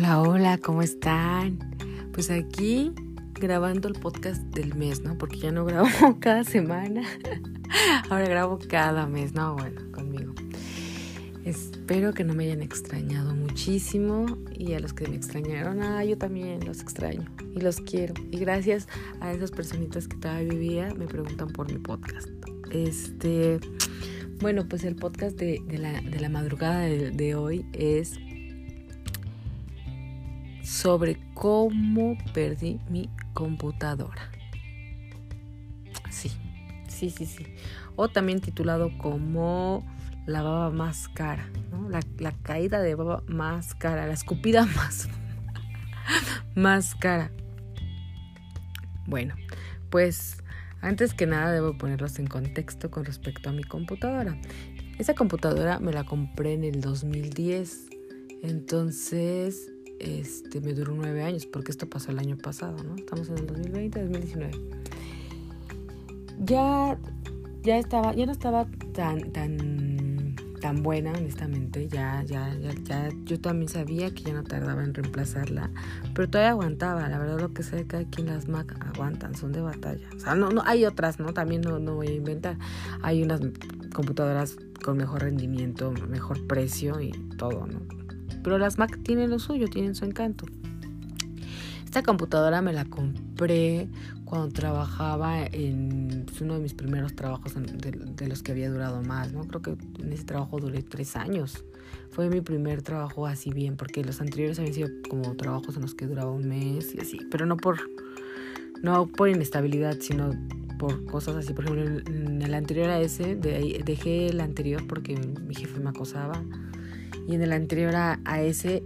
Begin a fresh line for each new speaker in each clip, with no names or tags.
Hola, hola, ¿cómo están? Pues aquí grabando el podcast del mes, ¿no? Porque ya no grabo cada semana. Ahora grabo cada mes, ¿no? Bueno, conmigo. Espero que no me hayan extrañado muchísimo y a los que me extrañaron, ah, yo también los extraño y los quiero. Y gracias a esas personitas que todavía vivía me preguntan por mi podcast. Este, bueno, pues el podcast de, la, madrugada de hoy es sobre cómo perdí mi computadora. Sí, sí, sí, sí. O también titulado como la baba más cara, ¿no? La, caída de baba más cara, la escupida más, más cara. Bueno, pues antes que nada debo ponerlos en contexto con respecto a mi computadora. Esa computadora me la compré en el 2010. Entonces este, me duró nueve años, porque esto pasó el año pasado, ¿no? Estamos en el 2020, 2019. Ya, ya estaba, ya no estaba tan, tan, tan buena, honestamente. Ya, ya, ya, ya, yo también sabía que ya no tardaba en reemplazarla, pero todavía aguantaba. La verdad, lo que sé que aquí en las Mac aguantan, son de batalla. O sea, no, no, hay otras, ¿no? También no, no voy a inventar. Hay unas computadoras con mejor rendimiento, mejor precio y todo, ¿no? Pero las Mac tienen lo suyo, tienen su encanto. Esta computadora me la compré cuando trabajaba en pues, uno de mis primeros trabajos de, los que había durado más, ¿no? Creo que en ese trabajo duré tres años. Fue mi primer trabajo así bien, porque los anteriores habían sido como trabajos en los que duraba un mes y así, pero no por, no por inestabilidad, sino por cosas así. Por ejemplo, en el anterior a ese, dejé el anterior porque mi jefe me acosaba y en el anterior a, ese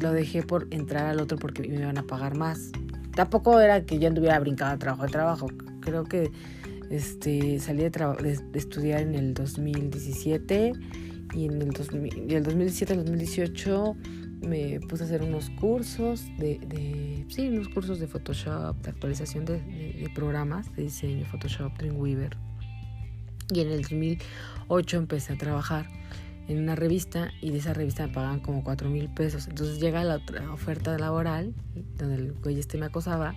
lo dejé por entrar al otro porque me iban a pagar más. Tampoco era que yo anduviera brincado de trabajo de trabajo. Creo que este, salí de, estudiar en el 2017 y en el, 2017 al 2018 me puse a hacer unos cursos de, de, sí, unos cursos de Photoshop, de actualización de, de, programas de diseño, Photoshop, Dreamweaver. Y en el 2008 empecé a trabajar en una revista y de esa revista me pagaban como cuatro mil pesos. Entonces llega la otra oferta laboral donde el güey este me acosaba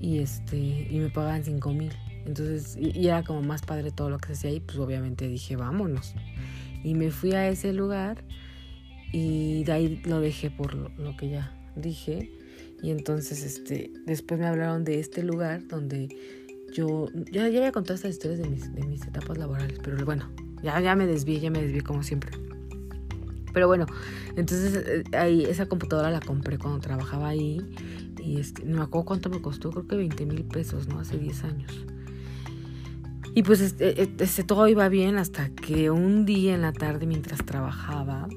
y este y me pagaban cinco mil. Entonces, y, era como más padre todo lo que se hacía ahí, pues obviamente dije, vámonos. Y me fui a ese lugar y de ahí lo dejé por lo, que ya dije. Y entonces, este, después me hablaron de este lugar donde yo, ya, ya había contado estas historias de mis, de mis etapas laborales, pero bueno, ya, ya me desvié, ya me desvié como siempre. Pero bueno, entonces eh, ahí esa computadora la compré cuando trabajaba ahí. Y este, no me acuerdo cuánto me costó, creo que 20 mil pesos, ¿no? Hace 10 años. Y pues este, eh, este, todo iba bien hasta que un día en la tarde mientras trabajaba,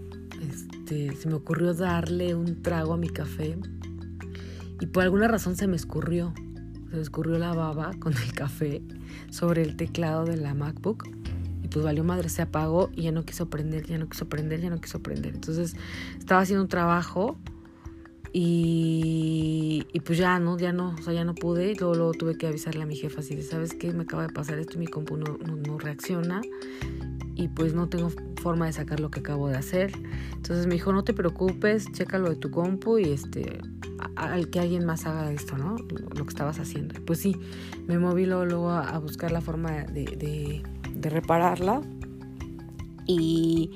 este, se me ocurrió darle un trago a mi café. Y por alguna razón se me escurrió. Se me escurrió la baba con el café sobre el teclado de la MacBook pues valió madre, se apagó y ya no quiso prender, ya no quiso prender, ya no quiso prender. Entonces estaba haciendo un trabajo y, y pues ya no, ya no, o sea, ya no pude. Luego, luego tuve que avisarle a mi jefa así de, ¿sabes qué? Me acaba de pasar esto y mi compu no, no, reacciona y pues no tengo forma de sacar lo que acabo de hacer. Entonces me dijo, no te preocupes, checa lo de tu compu y este, al que alguien más haga esto, ¿no? Lo, que estabas haciendo. Pues sí, me moví luego, a, buscar la forma de de repararla. Y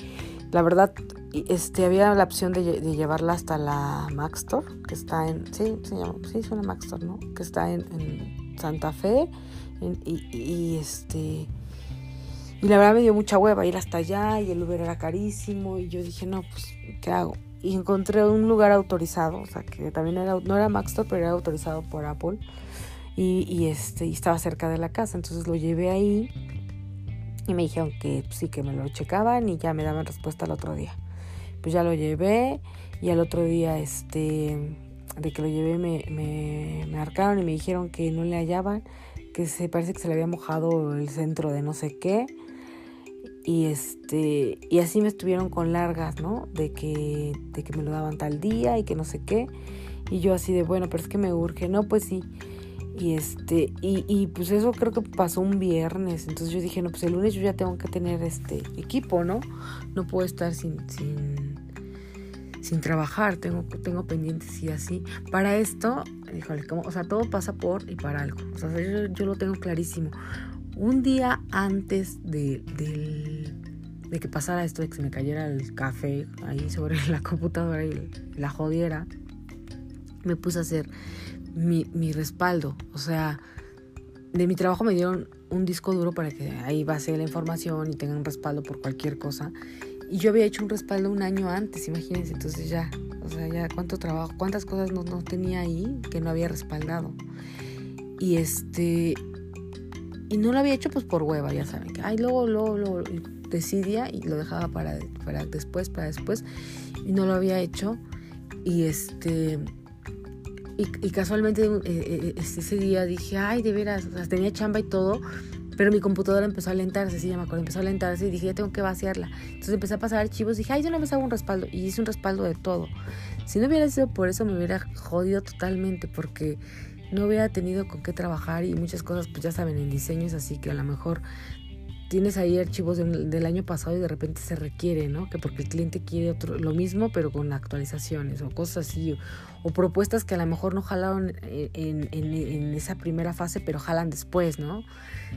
la verdad, este, había la opción de, llevarla hasta la Mac Store, que está en, sí, se llama, sí, es una Mac Store, ¿no? Que está en, Santa Fe. y, este, y la verdad me dio mucha hueva ir hasta allá y el Uber era carísimo y yo dije, no, pues, ¿qué hago? Y encontré un lugar autorizado, o sea, que también era, no era Mac Store, pero era autorizado por Apple. Y este, y estaba cerca de la casa, entonces lo llevé ahí y me dijeron que sí, que me lo checaban y ya me daban respuesta al otro día. Pues ya lo llevé y al otro día, este, de que lo llevé, me, me, marcaron y me dijeron que no le hallaban, que se parece que se le había mojado el centro de no sé qué. Y este, y así me estuvieron con largas, ¿no? De que, de que me lo daban tal día y que no sé qué. Y yo así de, bueno, pero es que me urge. No, pues sí. Y este, y, y, pues eso creo que pasó un viernes. Entonces yo dije, no, pues el lunes yo ya tengo que tener este equipo, ¿no? No puedo estar sin, sin, sin trabajar, tengo, tengo pendientes y así. Para esto, híjole, como, o sea, todo pasa por y para algo. O sea, yo, yo lo tengo clarísimo. Un día antes de, de, que pasara esto, de que se me cayera el café ahí sobre la computadora y la jodiera, me puse a hacer mi, respaldo. O sea, de mi trabajo me dieron un disco duro para que ahí base la información y tenga un respaldo por cualquier cosa. Y yo había hecho un respaldo un año antes, imagínense, entonces ya, o sea, ya cuánto trabajo, cuántas cosas no, no tenía ahí que no había respaldado. Y este, y no lo había hecho pues por hueva, ya saben, que, ay, luego, luego, luego decidía y lo dejaba para, para después, para después, y no lo había hecho. Y este, y, casualmente eh, eh, ese día dije, ay, de veras, tenía chamba y todo, pero mi computadora empezó a alentarse, sí, ya me acuerdo, empezó a alentarse y dije, ya tengo que vaciarla. Entonces empecé a pasar archivos y dije, ay, yo no me hago un respaldo. Y hice un respaldo de todo. Si no hubiera sido por eso, me hubiera jodido totalmente porque no hubiera tenido con qué trabajar y muchas cosas, pues ya saben, en diseños, así que a lo mejor tienes ahí archivos del, año pasado y de repente se requiere, ¿no? Que porque el cliente quiere otro, lo mismo, pero con actualizaciones o cosas así, o, propuestas que a lo mejor no jalaron en, en, esa primera fase, pero jalan después, ¿no?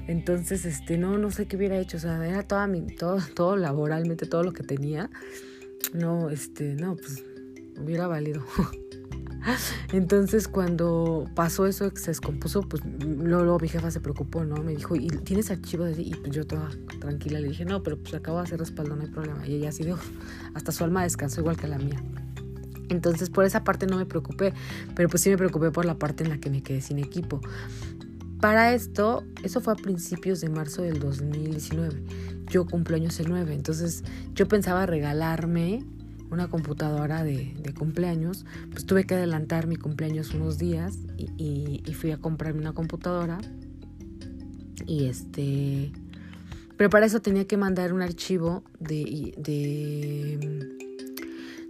Entonces, este, no, no sé qué hubiera hecho, o sea, era toda mi, todo, todo laboralmente, todo lo que tenía, no, este, no, pues hubiera valido. Entonces cuando pasó eso que se descompuso, pues luego, mi jefa se preocupó, ¿no? Me dijo, ¿y tienes archivos? Y pues yo toda tranquila le dije, no, pero pues acabo de hacer respaldo, no hay problema. Y ella así dijo, hasta su alma descansó igual que la mía. Entonces por esa parte no me preocupé, pero pues sí me preocupé por la parte en la que me quedé sin equipo. Para esto, eso fue a principios de marzo del 2019. Yo cumplo años el 9, entonces yo pensaba regalarme una computadora de, cumpleaños, pues tuve que adelantar mi cumpleaños unos días y, fui a comprarme una computadora. Y este. Pero para eso tenía que mandar un archivo de, de,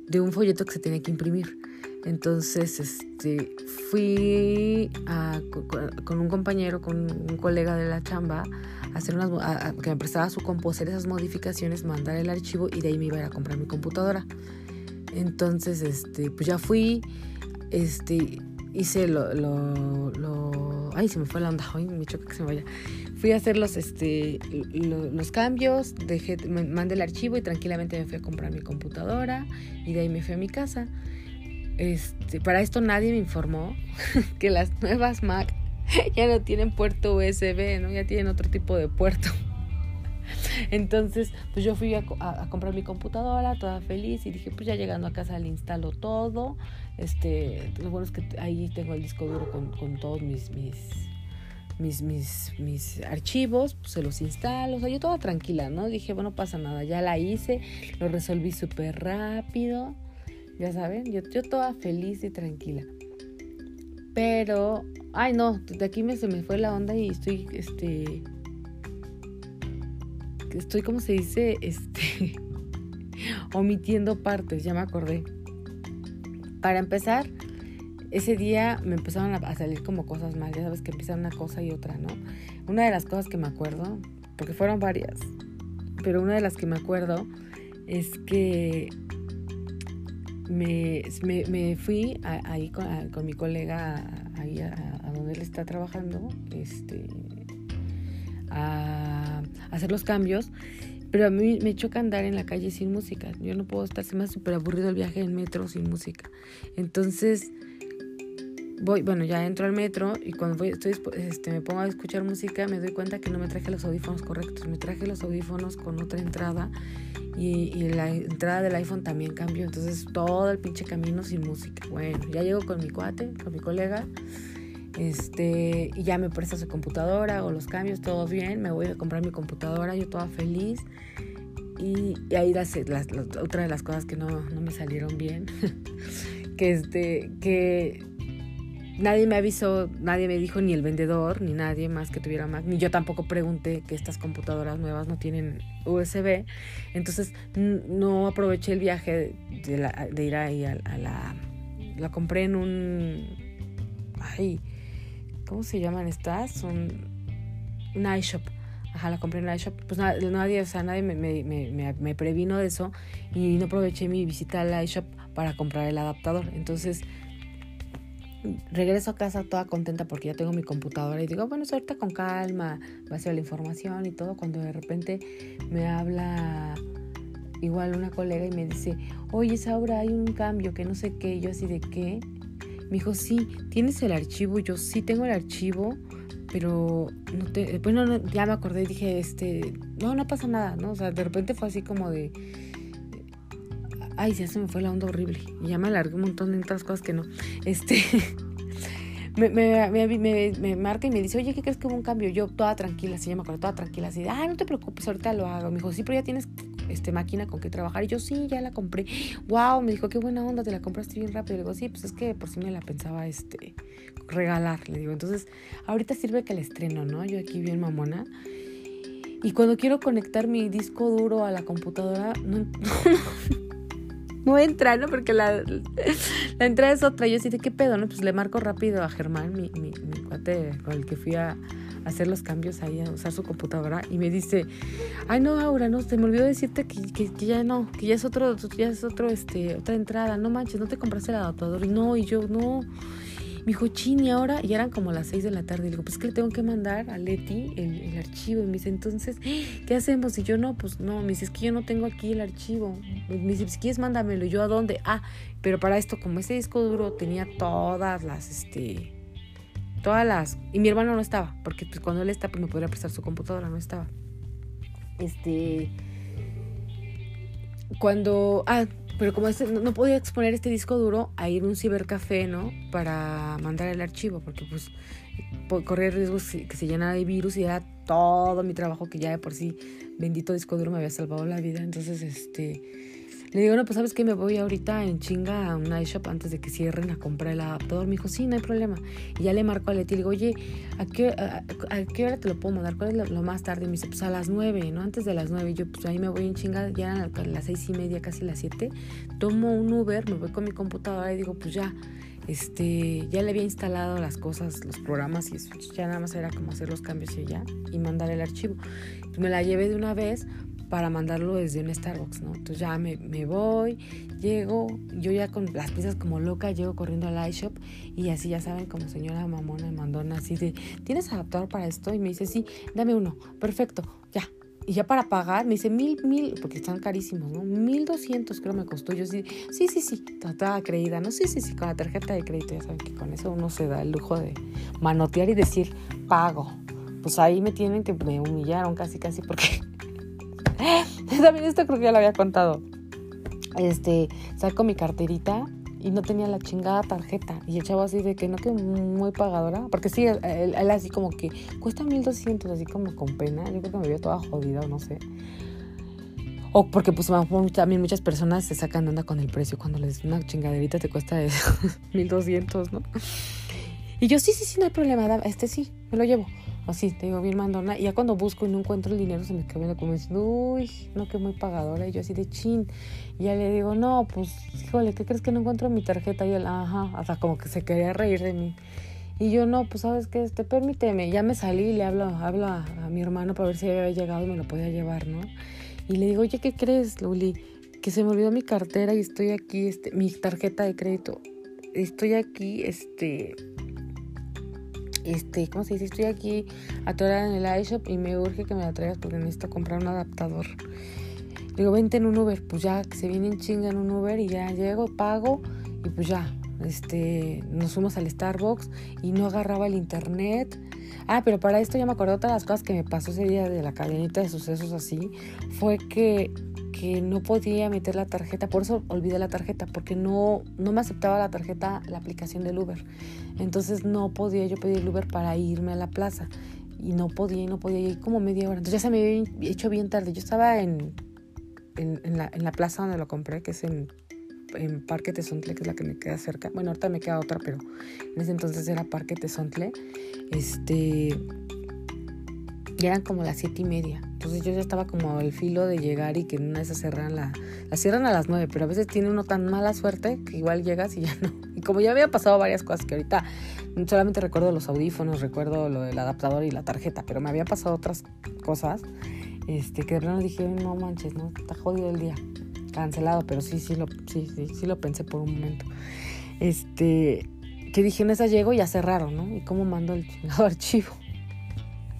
de un folleto que se tenía que imprimir. Entonces, este, fui con un compañero, con un colega de la chamba, hacer unas, que me prestaba su compu, esas modificaciones, mandar el archivo y de ahí me iba a ir a comprar mi computadora. Entonces, este, pues ya fui, este, hice lo, lo, ay, se me fue la onda, ay, me choca que se me vaya. Fui a hacer los, este, los cambios, dejé, mandé el archivo y tranquilamente me fui a comprar mi computadora y de ahí me fui a mi casa. Este, para esto nadie me informó que las nuevas Mac ya no tienen puerto USB, ¿no? Ya tienen otro tipo de puerto. Entonces, pues yo fui a, comprar mi computadora, toda feliz, y dije, pues ya llegando a casa le instalo todo. Este, lo bueno es que ahí tengo el disco duro con, todos mis, mis, mis, mis, mis archivos, pues se los instalo. O sea, yo toda tranquila, ¿no? Dije, bueno, pasa nada, ya la hice, lo resolví súper rápido. Ya saben, yo, yo toda feliz y tranquila. Pero, ay no, de aquí me, se me fue la onda y estoy, este, estoy, como se dice? Este, omitiendo partes, ya me acordé. Para empezar, ese día me empezaron a salir como cosas mal, ya sabes que empieza una cosa y otra, ¿no? Una de las cosas que me acuerdo, porque fueron varias, pero una de las que me acuerdo es que me, me, fui ahí con, mi colega, ahí a, donde él está trabajando, este, a, hacer los cambios. Pero a mí me choca andar en la calle sin música. Yo no puedo estar, se me súper aburrido el viaje en metro sin música. Entonces, voy, bueno, ya entro al metro y cuando voy, estoy, este, me pongo a escuchar música, me doy cuenta que no me traje los audífonos correctos. Me traje los audífonos con otra entrada y, la entrada del iPhone también cambió. Entonces, todo el pinche camino sin música. Bueno, ya llego con mi cuate, con mi colega este, y ya me presta su computadora, o los cambios, todo bien, me voy a comprar mi computadora, yo toda feliz. Y, ahí las, otra de las cosas que no, no me salieron bien, que, este, que nadie me avisó, nadie me dijo, ni el vendedor, ni nadie más que tuviera Mac, ni yo tampoco pregunté que estas computadoras nuevas no tienen USB. Entonces no aproveché el viaje de, de ir ahí a, a, la... La compré en un... Ay, ¿Cómo se llaman estas? Son un iShop. Ajá, la compré en la iShop. Pues nadie, o sea, nadie me, me, me, me, previno de eso y no aproveché mi visita a la iShop para comprar el adaptador. Entonces, regreso a casa toda contenta porque ya tengo mi computadora y digo, bueno, ahorita con calma, va a ser la información y todo. Cuando de repente me habla igual una colega y me dice, oye, Saura, hay un cambio que no sé qué. Y yo así de qué. Me dijo, sí, ¿tienes el archivo? yo sí tengo el archivo, pero no te... Bueno, ya me acordé y dije, este, no, no pasa nada, ¿no? O sea, de repente fue así como de... Ay, ya se me fue la onda horrible. Y ya me alargué un montón de otras cosas que no. Este... me, me, me, marca y me dice, oye, ¿qué crees que hubo un cambio? Yo toda tranquila, así ya me acuerdo, toda tranquila, así ah, no te preocupes, ahorita lo hago. Me dijo, sí, pero ya tienes este, máquina con qué trabajar. Y yo, sí, ya la compré. Wow, me dijo, qué buena onda, te la compraste bien rápido. Le digo, sí, pues es que por si me la pensaba este, regalar. Le digo, entonces, ahorita sirve que la estreno, ¿no? Yo aquí bien mamona. Y cuando quiero conectar mi disco duro a la computadora, no, no, entra, ¿no? Porque la, la entrada es otra. Yo así de qué pedo, ¿no? Pues le marco rápido a Germán, mi, mi, mi cuate con el que fui a, hacer los cambios ahí, a usar su computadora y me dice, ay no, Aura, no, se me olvidó decirte que, que, ya no, que ya es otro, ya es otro, este, otra entrada, no manches, no te compraste el adaptador y no, y yo no. Me dijo, chin, y ahora, y eran como las 6 de la tarde. Le digo, pues que le tengo que mandar a Leti el, archivo. Y me dice, entonces, ¿qué hacemos? Y yo no, pues no. Me dice, es que yo no tengo aquí el archivo. Me dice, si quieres, mándamelo. Yo, ¿a dónde? Ah, pero para esto, como ese disco duro tenía todas las, este, Todas las... Y mi hermano no estaba, porque pues, cuando él está, pues me podría prestar su computadora, no estaba. Este... Cuando... Ah, pero como este, no, podía exponer este disco duro a ir a un cibercafé, ¿no? Para mandar el archivo, porque pues corría riesgos que se llenara de virus y era todo mi trabajo que ya de por sí, bendito disco duro, me había salvado la vida. Entonces, este le digo, no, pues sabes que me voy ahorita en chinga a un iShop antes de que cierren a comprar el adaptador. Me dijo, sí, no hay problema. Y ya le marco a Leti le digo, oye, ¿a qué, a, qué hora te lo puedo mandar? ¿Cuál es lo, más tarde? Me dice, pues a las nueve, ¿no? Antes de las nueve. yo, pues ahí me voy en chinga, ya eran las seis y media, casi las siete. Tomo un Uber, me voy con mi computadora y digo, pues ya, este, ya le había instalado las cosas, los programas y eso. Ya nada más era como hacer los cambios y ya, y mandar el archivo. Me la llevé de una vez para mandarlo desde un Starbucks, ¿no? Entonces ya me, me, voy, llego, yo ya con las piezas como loca, llego corriendo al iShop y así ya saben, como señora mamona mandona, así de, ¿tienes adaptador para esto? Y me dice, sí, dame uno, perfecto, ya. Y ya para pagar, me dice mil, mil, porque están carísimos, ¿no? Mil doscientos creo me costó. Yo sí, sí, sí, sí, toda creída, ¿no? Sí, sí, sí, con la tarjeta de crédito, ya saben que con eso uno se da el lujo de manotear y decir, pago. Pues ahí me tienen que me humillaron casi, casi porque También esto creo que ya lo había contado. Este, saco mi carterita y no tenía la chingada tarjeta. Y el chavo así de que no que muy pagadora. Porque sí, él, así como que cuesta 1200, así como con pena. Yo creo que me vio toda jodida, no sé. O porque pues también muchas personas se sacan de onda con el precio cuando les una chingaderita te cuesta 1200, ¿no? Y yo, sí, sí, sí, no hay problema, este sí, me lo llevo así, te digo, bien mandona. Y ya cuando busco y no encuentro el dinero, se me queda viendo como diciendo, uy, no, que muy pagadora. Y yo así de chin. Y ya le digo, no, pues, híjole, ¿qué crees que no encuentro mi tarjeta? Y él, ajá, hasta como que se quería reír de mí. Y yo, no, pues, ¿sabes qué? Este, permíteme. Ya me salí y le hablo, hablo a, mi hermano para ver si había llegado y me lo podía llevar, ¿no? Y le digo, oye, ¿qué crees, Luli? Que se me olvidó mi cartera y estoy aquí, este, mi tarjeta de crédito. Estoy aquí, este, este, ¿cómo se dice? Estoy aquí atorada en el iShop y me urge que me la traigas porque necesito comprar un adaptador. Digo, vente en un Uber, pues ya, que se viene en chinga en un Uber y ya llego, pago y pues ya, este, nos fuimos al Starbucks y no agarraba el internet. Ah, pero para esto ya me acordé de las cosas que me pasó ese día de la cadenita de sucesos así. Fue que que no podía meter la tarjeta, por eso olvidé la tarjeta, porque no, no me aceptaba la tarjeta la aplicación del Uber. Entonces no podía yo pedir el Uber para irme a la plaza. Y no podía, y no podía, ir como media hora. Entonces ya se me había hecho bien tarde. Yo estaba en, en, la, en la, plaza donde lo compré, que es en, en Parque Tezontle, que es la que me queda cerca. Bueno, ahorita me queda otra, pero en ese entonces era Parque Tezontle. Este Y eran como las siete y media. Entonces yo ya estaba como al filo de llegar y que en una de esas cerran la... La cierran a las nueve, pero a veces tiene uno tan mala suerte que igual llegas y ya no. Y como ya había pasado varias cosas que ahorita solamente recuerdo los audífonos, recuerdo lo del adaptador y la tarjeta, pero me había pasado otras cosas, este, que de verdad dije, no manches, no, está jodido el día. Cancelado, pero sí, sí lo, sí, sí, sí lo pensé por un momento. Este, que dije, en esa llego y ya cerraron, ¿no? ¿Y cómo mando el chingado archivo?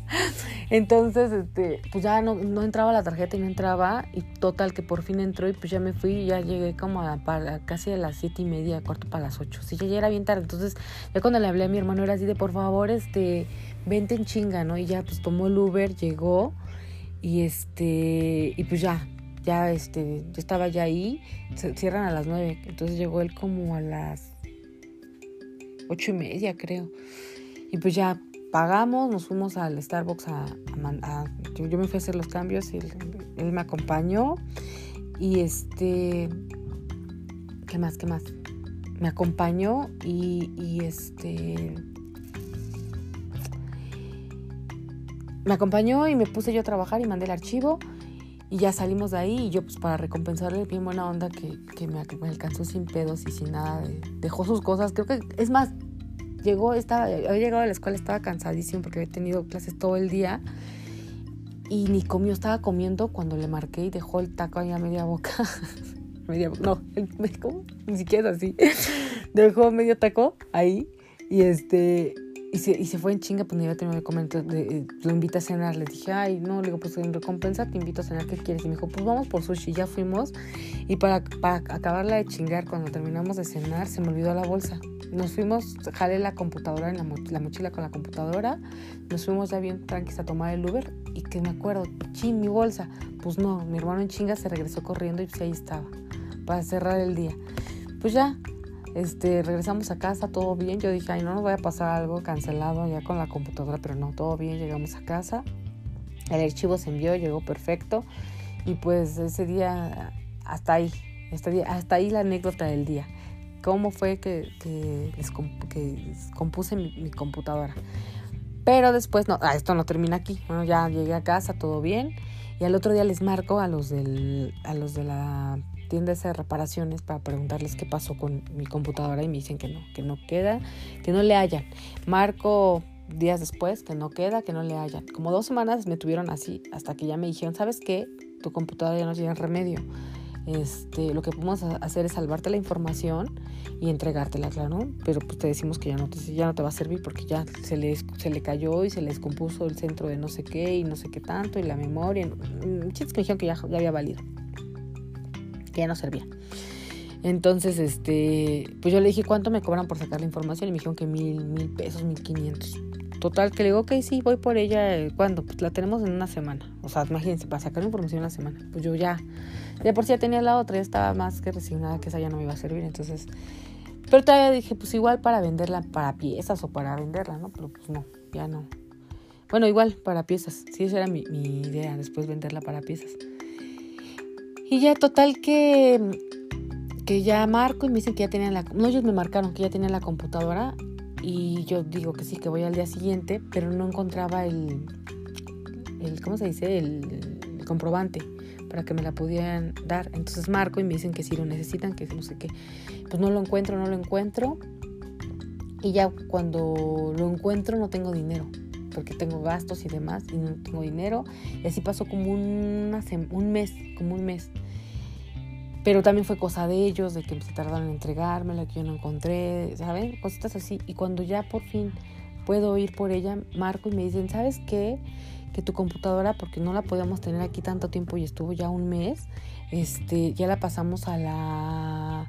Entonces, este, pues ya no, no, entraba la tarjeta y no entraba. Y total que por fin entró y pues ya me fui y ya llegué como a, casi a las siete y media, cuarto para las ocho. Sí, ya, ya era bien tarde. Entonces, ya cuando le hablé a mi hermano era así de por favor, este, vente en chinga, ¿no? Y ya pues tomó el Uber, llegó y este, y pues ya, ya este, yo estaba ya ahí, cierran a las nueve. Entonces llegó él como a las ocho y media, creo. Y pues ya pagamos, nos fuimos al Starbucks a, yo, me fui a hacer los cambios y él, me acompañó. Y este qué más qué más me acompañó y, y, este me acompañó y me puse yo a trabajar y mandé el archivo y ya salimos de ahí y yo pues para recompensarle bien buena onda que, que me, alcanzó sin pedos y sin nada dejó sus cosas. Creo que es más llegó, estaba, había llegado a la escuela, estaba cansadísimo porque había tenido clases todo el día y ni comió, estaba comiendo cuando le marqué y dejó el taco ahí a media boca. media, no, el, ¿cómo? Ni siquiera así. dejó medio taco ahí y este y se, y se fue en chinga, pues no iba a tener que comer, entonces lo invité a cenar. Le dije, ay, no, le digo, pues en recompensa te invito a cenar, ¿qué quieres? Y me dijo, pues vamos por sushi. Ya fuimos. Y para, para acabarla de chingar, cuando terminamos de cenar, se me olvidó la bolsa. Nos fuimos, jalé la computadora, en la, la mochila con la computadora. Nos fuimos ya bien tranquilos a tomar el Uber. Y que me acuerdo, chin, mi bolsa. Pues no, mi hermano en chinga se regresó corriendo y pues ahí estaba, para cerrar el día. Pues ya, este, regresamos a casa, todo bien. Yo dije, ay, no nos vaya a pasar algo cancelado ya con la computadora, pero no, todo bien. Llegamos a casa, el archivo se envió, llegó perfecto. Y pues ese día, hasta ahí, este hasta ahí la anécdota del día. Cómo fue que, que, compuse mi, computadora. Pero después, no, ah, esto no termina aquí. Bueno, ya llegué a casa, todo bien. Y al otro día les marco a los, del, a los de la tienda de reparaciones para preguntarles qué pasó con mi computadora y me dicen que no, que no queda, que no le hayan. Marco días después que no queda, que no le hayan. Como dos semanas me tuvieron así hasta que ya me dijeron, ¿sabes qué? Tu computadora ya no tiene remedio. Este, lo que podemos hacer es salvarte la información y entregártela, claro, pero pues te decimos que ya no te, ya no te va a servir porque ya se le, se le cayó y se le descompuso el centro de no sé qué y no sé qué tanto y la memoria. Chistes que me dijeron que ya, ya había valido ya no servía. Entonces, este, pues yo le dije, ¿cuánto me cobran por sacar la información? Y me dijeron que mil, mil pesos, mil quinientos. Total, que le digo, ok, sí, voy por ella. ¿Cuándo? Pues la tenemos en una semana. O sea, imagínense, para sacar información en una semana. Pues yo ya, ya por si ya tenía la otra, ya estaba más que resignada que esa ya no me iba a servir. Entonces, pero todavía dije, pues igual para venderla para piezas o para venderla, ¿no? Pero pues no, ya no. Bueno, igual para piezas. Sí, esa era mi idea, después venderla para piezas. Y ya total que, que ya marco y me dicen que ya tenían la... No, ellos me marcaron que ya tenían la computadora y yo digo que sí, que voy al día siguiente, pero no encontraba el, el ¿cómo se dice? El, comprobante para que me la pudieran dar. Entonces marco y me dicen que sí lo necesitan, que no sé qué. Pues no lo encuentro, no lo encuentro. Y ya cuando lo encuentro no tengo dinero porque tengo gastos y demás y no tengo dinero. Y así pasó como una un mes, como un mes. Pero también fue cosa de ellos, de que se tardaron en entregármela, que yo no encontré, ¿saben? Cositas así. Y cuando ya por fin puedo ir por ella, marco y me dicen, ¿sabes qué? Que tu computadora, porque no la podíamos tener aquí tanto tiempo y estuvo ya un mes, este, ya la pasamos a la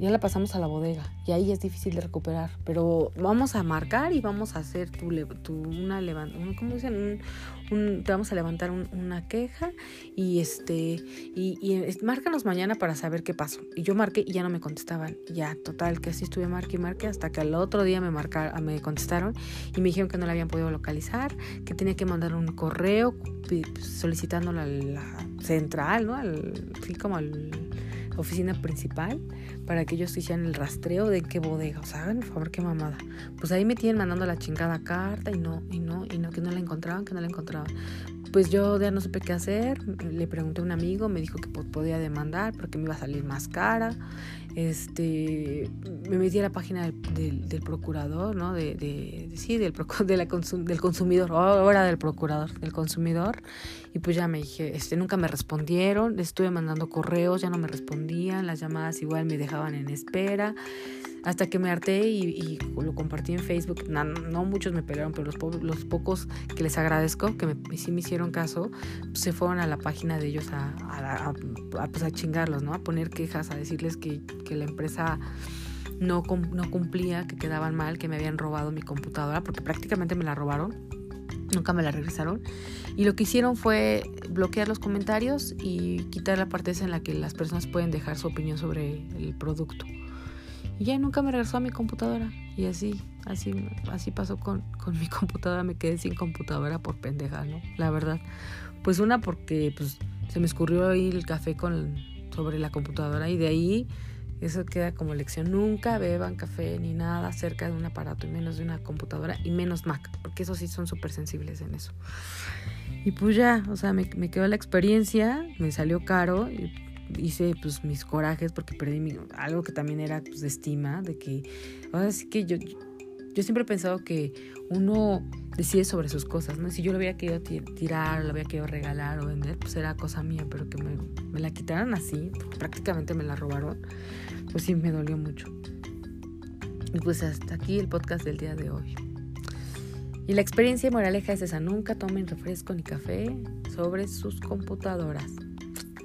ya la pasamos a la bodega y ahí es difícil de recuperar. Pero vamos a marcar y vamos a hacer tu, tu una levantada, ¿cómo dicen? Un, te vamos a levantar una queja y este y, y márcanos mañana para saber qué pasó. Y yo marqué y ya no me contestaban. Ya, total, que así estuve marque y marque hasta que al otro día me marcaron, me contestaron y me dijeron que no la habían podido localizar, que tenía que mandar un correo solicitando la, la central, ¿no? Al, así como al oficina principal para que ellos hicieran el rastreo de qué bodega. O sea, hagan el favor, qué mamada. Pues ahí me tienen mandando la chingada carta y no, y no, y no, que no la encontraban, que no la encontraban. Pues yo ya no supe qué hacer, le pregunté a un amigo, me dijo que podía demandar porque me iba a salir más cara. Este, me metí a la página del, del, procurador, ¿no? De, de, sí, del, de la del consumidor, ahora del procurador, del consumidor. Y pues ya me dije, este, nunca me respondieron, les estuve mandando correos, ya no me respondían, las llamadas igual me dejaban en espera. Hasta que me harté y, lo compartí en Facebook. No, muchos me pelearon, pero los, los, pocos que les agradezco, que me, sí me hicieron caso, pues se fueron a la página de ellos a, a, a, pues a chingarlos, ¿no? A poner quejas, a decirles que, que la empresa no, no cumplía, que quedaban mal, que me habían robado mi computadora, porque prácticamente me la robaron. Nunca me la regresaron. Y lo que hicieron fue bloquear los comentarios y quitar la parte esa en la que las personas pueden dejar su opinión sobre el producto. Y ya nunca me regresó a mi computadora. Y así, así, así pasó con, con mi computadora. Me quedé sin computadora por pendeja, ¿no? La verdad. Pues una porque pues, se me escurrió ahí el café con, sobre la computadora y de ahí eso queda como lección. Nunca beban café ni nada cerca de un aparato y menos de una computadora y menos Mac, porque esos sí son súper sensibles en eso. Y pues ya, o sea, me, me quedó la experiencia, me salió caro y hice pues mis corajes porque perdí mi, algo que también era pues de estima, de que ahora que yo, yo siempre he pensado que uno decide sobre sus cosas, ¿no? Si yo lo había querido tirar, lo había querido regalar o vender, pues era cosa mía, pero que me, la quitaran así, prácticamente me la robaron, pues sí me dolió mucho. Y pues hasta aquí el podcast del día de hoy. Y la experiencia moraleja es esa, nunca tomen refresco ni café sobre sus computadoras.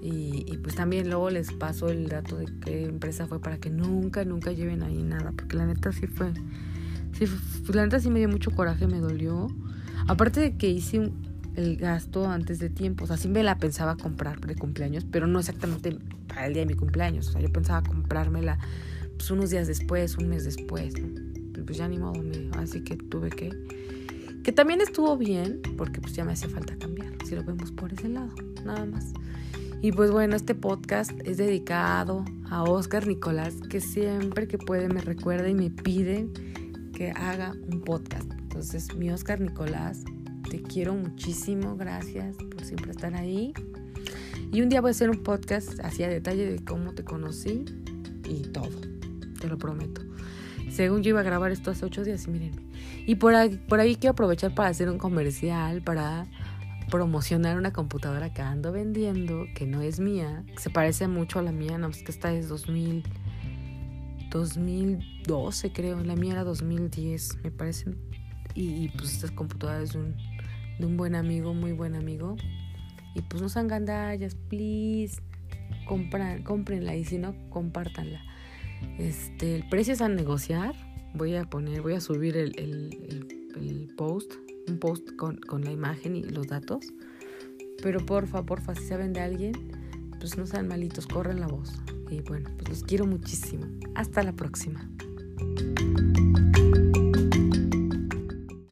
Y, pues también luego les paso el dato de qué empresa fue para que nunca, nunca lleven ahí nada, porque la neta sí fue, sí, la neta sí me dio mucho coraje, me dolió. Aparte de que hice el gasto antes de tiempo, o sea, sí me la pensaba comprar de cumpleaños, pero no exactamente para el día de mi cumpleaños, o sea, yo pensaba comprármela pues unos días después, un mes después, ¿no? Pues ya ni modo, me, así que tuve que... Que también estuvo bien, porque pues ya me hace falta cambiar, si lo vemos por ese lado, nada más. Y pues bueno, este podcast es dedicado a Oscar Nicolás, que siempre que puede me recuerda y me pide que haga un podcast. Entonces, mi Oscar Nicolás, te quiero muchísimo, gracias por siempre estar ahí. Y un día voy a hacer un podcast así a detalle de cómo te conocí y todo, te lo prometo. Según yo iba a grabar esto hace ocho días y mírenme. Y por ahí, por ahí quiero aprovechar para hacer un comercial, para promocionar una computadora que ando vendiendo, que no es mía, que se parece mucho a la mía, no, es que esta es 2000, 2012 creo, la mía era 2010, me parece. Y, pues esta computadora es un, de un buen amigo, muy buen amigo. Y pues no sean gandallas, please, compran, cómprenla y si no, compártanla. Este, el precio es a negociar. Voy a poner, voy a subir el, el, el post un post con, con la imagen y los datos. Pero porfa, porfa, si saben de alguien, pues no sean malitos, corren la voz. Y bueno, pues los quiero muchísimo. Hasta la próxima.